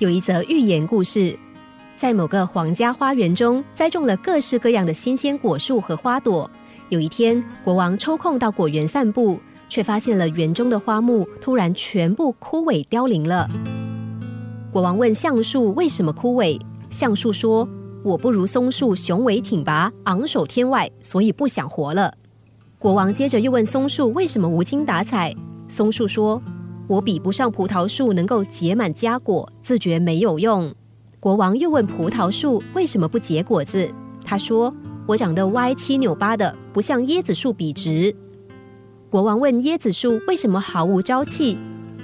有一则寓言故事，在某个皇家花园中栽种了各式各样的新鲜果树和花朵。有一天，国王抽空到果园散步，却发现了园中的花木突然全部枯萎凋零了。国王问橡树为什么枯萎，橡树说：“我不如松树雄伟挺拔、昂首天外，所以不想活了。”国王接着又问松树为什么无精打采，松树说。我比不上葡萄树能够结满佳果，自觉没有用。国王又问葡萄树为什么不结果子，他说：“我长得歪七扭八的，不像椰子树笔直。”国王问椰子树为什么毫无朝气，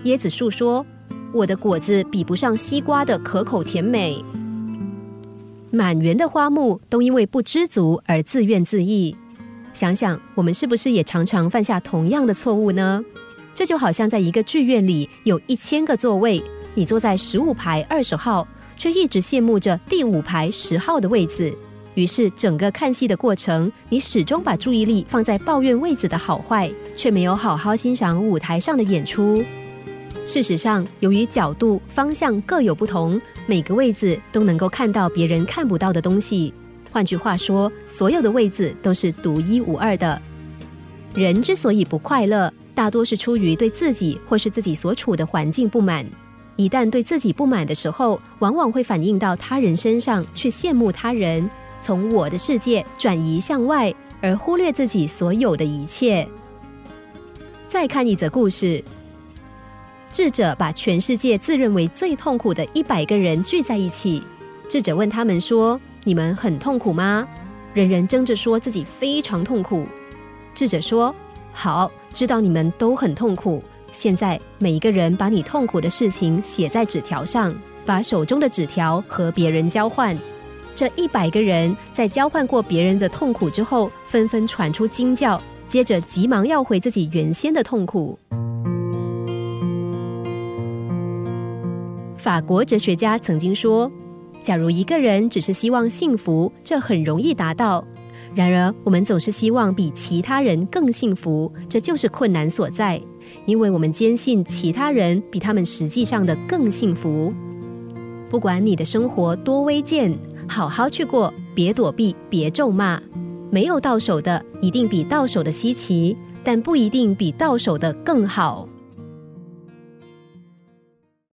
椰子树说：“我的果子比不上西瓜的可口甜美。”满园的花木都因为不知足而自怨自艾。想想我们是不是也常常犯下同样的错误呢？这就好像在一个剧院里有一千个座位，你坐在十五排二十号，却一直羡慕着第五排十号的位子。于是整个看戏的过程，你始终把注意力放在抱怨位子的好坏，却没有好好欣赏舞台上的演出。事实上，由于角度方向各有不同，每个位子都能够看到别人看不到的东西。换句话说，所有的位子都是独一无二的。人之所以不快乐。大多是出于对自己或是自己所处的环境不满。一旦对自己不满的时候，往往会反映到他人身上，去羡慕他人，从我的世界转移向外，而忽略自己所有的一切。再看一则故事：智者把全世界自认为最痛苦的一百个人聚在一起。智者问他们说：“你们很痛苦吗？”人人争着说自己非常痛苦。智者说：“好。”知道你们都很痛苦，现在每一个人把你痛苦的事情写在纸条上，把手中的纸条和别人交换。这一百个人在交换过别人的痛苦之后，纷纷传出惊叫，接着急忙要回自己原先的痛苦。法国哲学家曾经说：“假如一个人只是希望幸福，这很容易达到。”然而，我们总是希望比其他人更幸福，这就是困难所在。因为我们坚信其他人比他们实际上的更幸福。不管你的生活多危贱，好好去过，别躲避，别咒骂。没有到手的一定比到手的稀奇，但不一定比到手的更好。